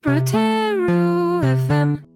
Brotero FM.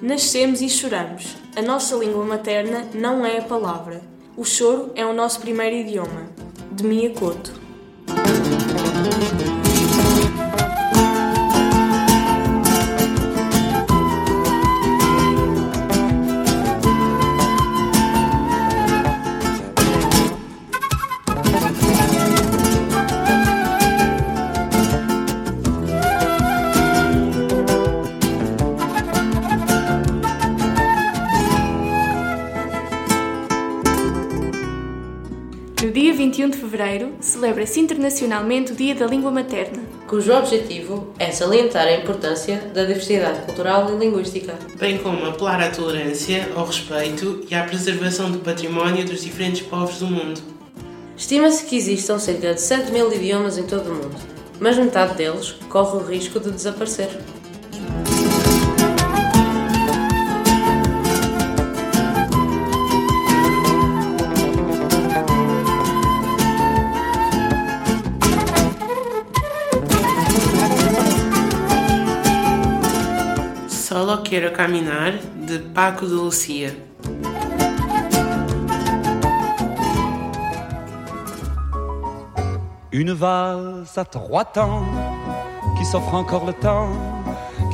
Nascemos e choramos. A nossa língua materna não é a palavra. O choro é o nosso primeiro idioma. De Mia Couto. 21 de fevereiro, celebra-se internacionalmente o Dia da Língua Materna. cujo objetivo é salientar a importância da diversidade cultural e linguística. bem como apelar à tolerância, ao respeito e à preservação do património dos diferentes povos do mundo. Estima-se que existam cerca de 7 mil idiomas em todo o mundo, mas metade deles corre o risco de desaparecer. Solo Quero Caminhar, de Paco de Lucia. Une valse à trois temps qui s'offre encore le temps,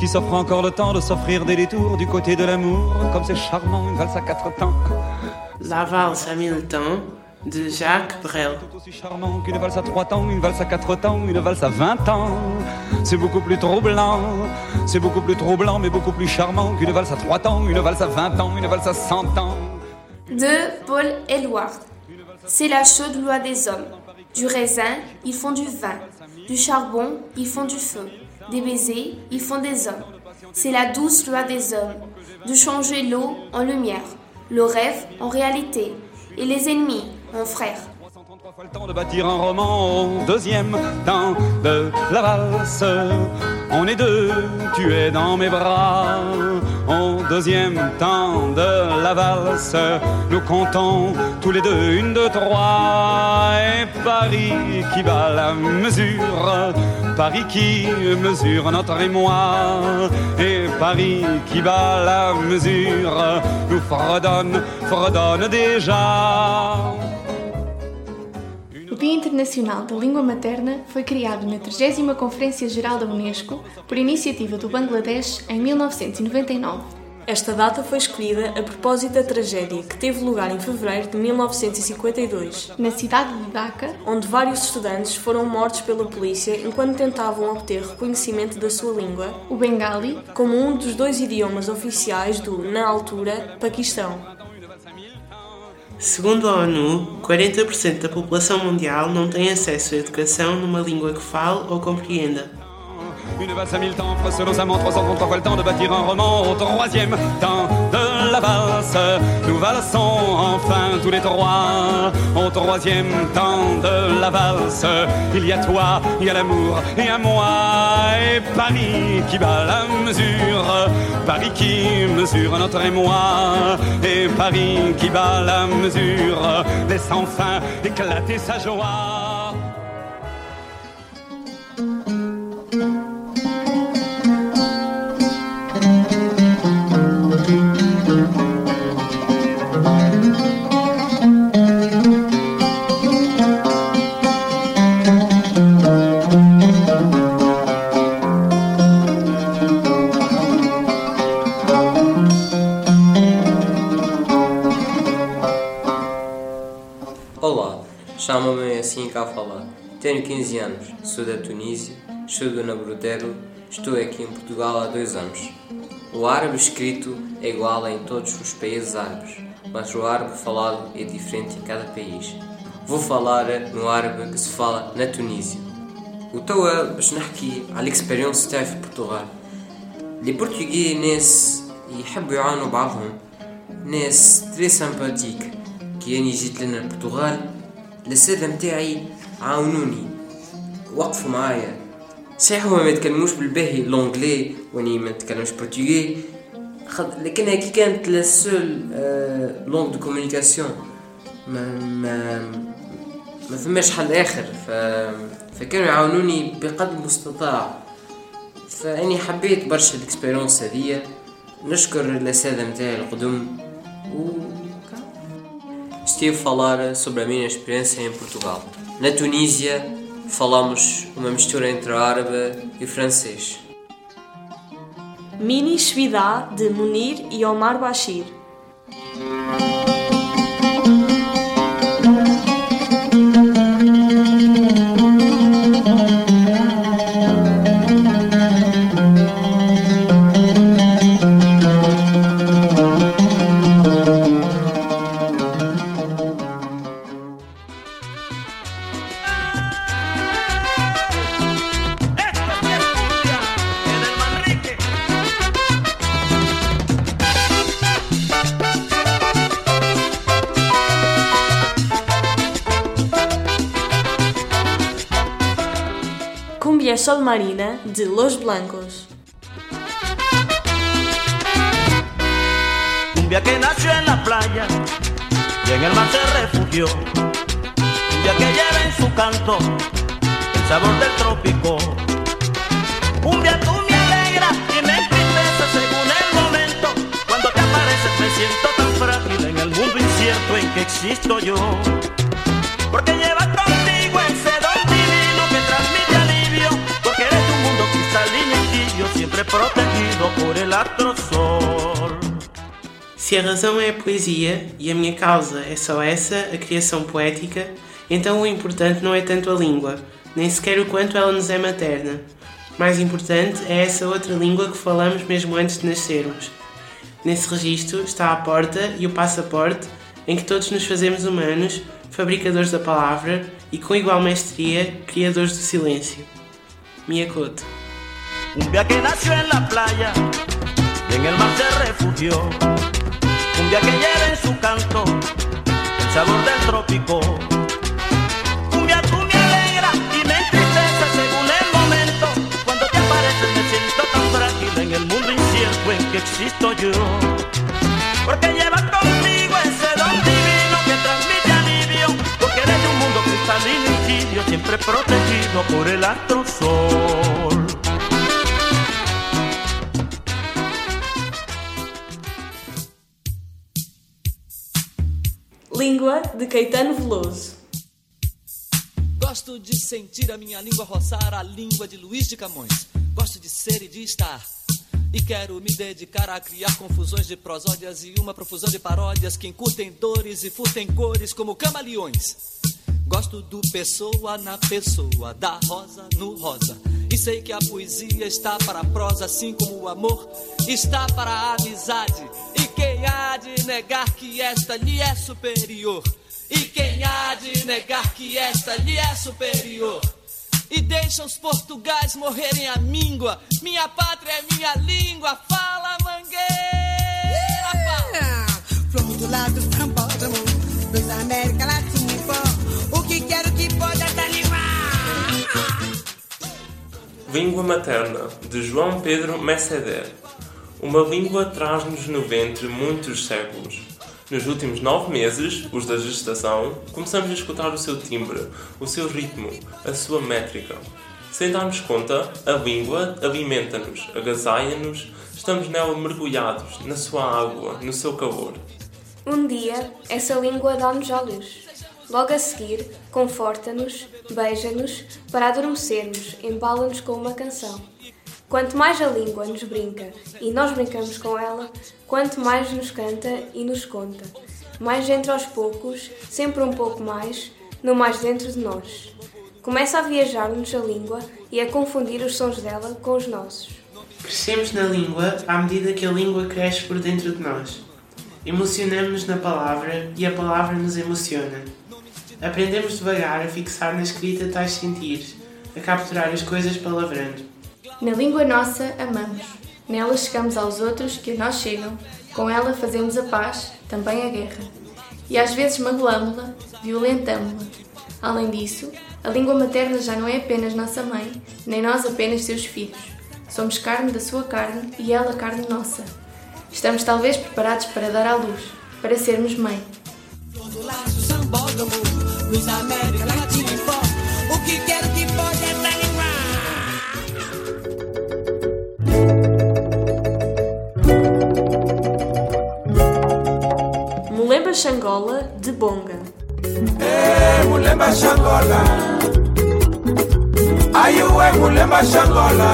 qui s'offre encore le temps de s'offrir des détours du côté de l'amour, comme c'est charmant une valse à quatre temps, La valse à mille temps, de Jacques Brel. tout aussi charmant qu'une valse à trois temps, une valse à quatre temps, une valse à vingt ans. C'est beaucoup plus troublant, c'est beaucoup plus troublant, mais beaucoup plus charmant qu'une valse à trois temps, une valse à vingt ans, une valse à cent ans. de Paul Éluard. C'est la chaude loi des hommes. Du raisin, ils font du vin. Du charbon, ils font du feu. Des baisers, ils font des hommes. C'est la douce loi des hommes. De changer l'eau en lumière, le rêve en réalité, et les ennemis mon frère. 333 fois le temps de bâtir un roman au deuxième temps de la valse. On est deux, tu es dans mes bras. Au deuxième temps de la valse, nous comptons tous les deux une, deux, trois. Et Paris qui bat la mesure, Paris qui mesure notre émoi. Et Paris qui bat la mesure, nous fredonne, fredonne déjà. O Dia Internacional da Língua Materna foi criado na 30ª Conferência Geral da Unesco por iniciativa do Bangladesh em 1999. Esta data foi escolhida a propósito da tragédia que teve lugar em fevereiro de 1952, Na cidade de Dhaka, onde vários estudantes foram mortos pela polícia enquanto tentavam obter reconhecimento da sua língua o Bengali, como um dos dois idiomas oficiais do, na altura, Paquistão. Segundo a ONU, 40% da população mundial não tem acesso à educação numa língua que fale ou compreenda. Une valse à mille temps, 333 fois le temps de bâtir un roman au troisième temps de Nous valsons enfin tous les trois au troisième temps de la valse. Il y a toi, il y a l'amour et à moi et Paris qui bat la mesure. Paris qui mesure notre émoi et Paris qui bat la mesure. Laisse enfin éclater sa joie. Tenho 15 anos, sou da Tunísia, estudo na Brutero, estou aqui em Portugal há dois anos. O árabe escrito é igual em todos os países árabes, mas o árabe falado é diferente em cada país. Vou falar no árabe que se fala na Tunísia. وتوا باش نحكي على الاكسبيريونس تاعي في البرتغال لي بورتوغي ناس يحبوا يعاونوا بعضهم ناس تري سامباتيك كي اني جيت لنا البرتغال الأساتذة متاعي عاونوني. وقفوا معايا. صحيح هما ما يتكلموش بالباهي لونجلي واني ما نتكلمش برتغالي لكن هكي كانت لا سول لونغ دو كومونيكاسيون ما ما ما فماش حل آخر. ف... فكانوا يعاونوني بقدر المستطاع. فأني حبيت برشا الاكسبيرونس هذيا. نشكر الاساتذه متاعي القدم. و Estive a falar sobre a minha experiência em Portugal. Na Tunísia, falamos uma mistura entre árabe e francês. Mini Shvidá de Munir e Omar Bashir. Sol Marina de Los Blancos. Cumbia que nació en la playa y en el mar se refugió. Cumbia que lleva en su canto el sabor del trópico. Cumbia tú me alegra y me entristece según el momento. Cuando te apareces me siento tan frágil en el mundo incierto en que existo yo. Protegido por el astrosol. Se a razão é a poesia e a minha causa é só essa, a criação poética, então o importante não é tanto a língua, nem sequer o quanto ela nos é materna. Mais importante é essa outra língua que falamos mesmo antes de nascermos. Nesse registro está a porta e o passaporte em que todos nos fazemos humanos, fabricadores da palavra e com igual mestria, criadores do silêncio. Mia Couto. Cumbia que nació en la playa y en el mar se refugió. Cumbia que lleva en su canto el sabor del trópico. Cumbia me alegra y me entristece según el momento. Cuando te apareces me siento tan frágil en el mundo incierto en que existo yo. Porque llevas conmigo ese don divino que transmite alivio. Porque eres un mundo cristalino y tibio, siempre protegido por el astrosol. Caetano Veloso. Gosto de sentir a minha língua roçar a língua de Luiz de Camões. Gosto de ser e de estar. E quero me dedicar a criar confusões de prosódias e uma profusão de paródias que encurtem dores e furtem cores como camaleões. Gosto do pessoa na pessoa, da rosa no rosa. E sei que a poesia está para a prosa, assim como o amor está para a amizade. E quem há de negar que esta lhe é superior? E quem há de negar que esta lhe é superior? E deixa os portugais morrerem a míngua. Minha pátria é minha língua. Fala, mangueira! Fala. Flor do lado sambódromo dos América Latina e pó. O que quero que pode até animar. Língua materna, de João Pedro Mercader. Uma língua traz-nos no ventre muitos séculos. Nos últimos nove meses, os da gestação, começamos a escutar o seu timbre, o seu ritmo, a sua métrica. Sem darmos conta, a língua alimenta-nos, agasalha-nos, estamos nela mergulhados, na sua água, no seu calor. Um dia, essa língua dá-nos à luz. Logo a seguir, conforta-nos, beija-nos, para adormecermos, embala-nos com uma canção. Quanto mais a língua nos brinca e nós brincamos com ela, quanto mais nos canta e nos conta. Mais dentro aos poucos, sempre um pouco mais, no mais dentro de nós. Começa a viajar-nos a língua e a confundir os sons dela com os nossos. Crescemos na língua à medida que a língua cresce por dentro de nós. Emocionamos-nos na palavra e a palavra nos emociona. Aprendemos devagar a fixar na escrita tais sentires, a capturar as coisas palavrando. Na língua nossa amamos. Nela chegamos aos outros que a nós chegam. Com ela fazemos a paz, também a guerra. E às vezes magoámo-la, violentamo-la. Além disso, a língua materna já não é apenas nossa mãe, nem nós apenas seus filhos. Somos carne da sua carne e ela carne nossa. Estamos talvez preparados para dar à luz, para sermos mãe. O que quero que pode Xangola de Bonga. Eh, mulemba Xangola. Ayué, mulemba Xangola.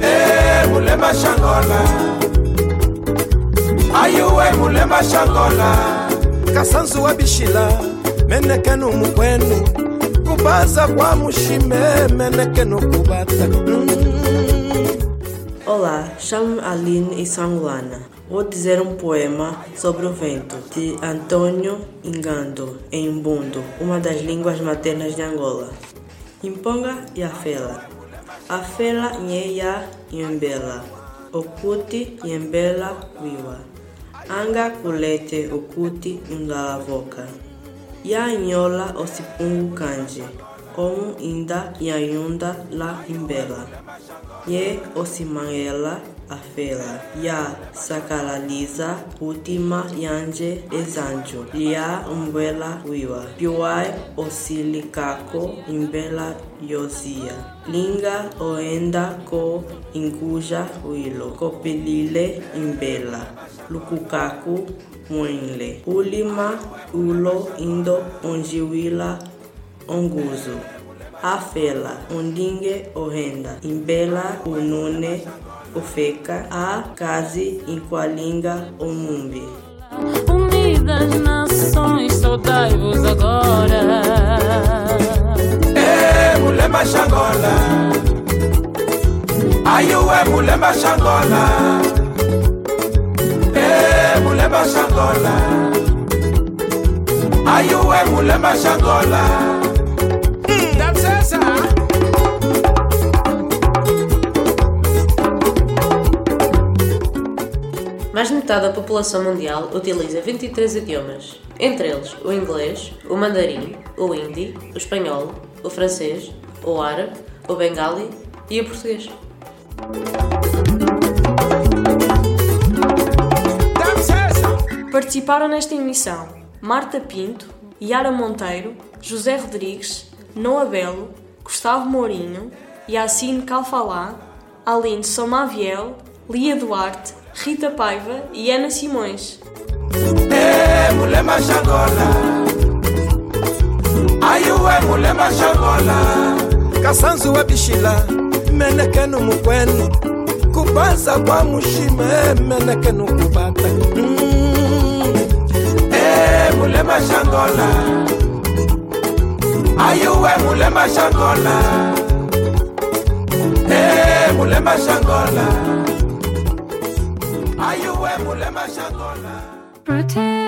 Eh, mulemba Xangola. Ayué, mulemba Xangola. kasanzu wa bishila menekenu mukwenu kubaza kwa mushime menekenu kubata Olá, chamo-me Aline Isangulana. Vou dizer um poema sobre o vento, de Antônio Ingando, em Mbundo, uma das línguas maternas de Angola. Imponga e Afela. Afela nyeya yembela. Okuti yembela wiwa. Anga kulete okuti ndalavoka. Ya nyola osipungu kanje. Como inda yayunda la imbela. Ye osimangela afela. Ya sakalaliza última yanje ezanjo. Ya umbela wiwa. Piuai osilikako imbela yozia. Linga oenda ko inguja wilo. Kopelile imbela. Lukukaku mwenle. Ulima ulo indo onjiwila onguzo. Afela, ondinge ohenda, imbela unune ofeka, a kazi inqualinga omumbi. Unidas nações, saudai-vos agora. Eh, mulemba Xangola. Ayué, mulemba Xangola. Eh, mulemba Xangola. Ayué, mulemba Xangola. Metade da população mundial utiliza 23 idiomas, entre eles o inglês, o mandarim, o hindi, o espanhol, o francês, o árabe, o bengali e o português. Participaram nesta emissão Marta Pinto, Yara Monteiro, José Rodrigues, Noa Belo, Gustavo Mourinho, Yacine Calfalá, Aline Somaviel, Lia Duarte, Rita Paiva e Ana Simões. Eh, mulemba Xangola. Ayué, mulemba Xangola. kasanzu wa bishila menekenu mukwenu kubaza kwa mushime menekenu kubata Eh, mulemba Xangola. Ayué, mulemba Xangola. Eh, mulemba Xangola. Ayué, mulemba Xangola. Proteru FM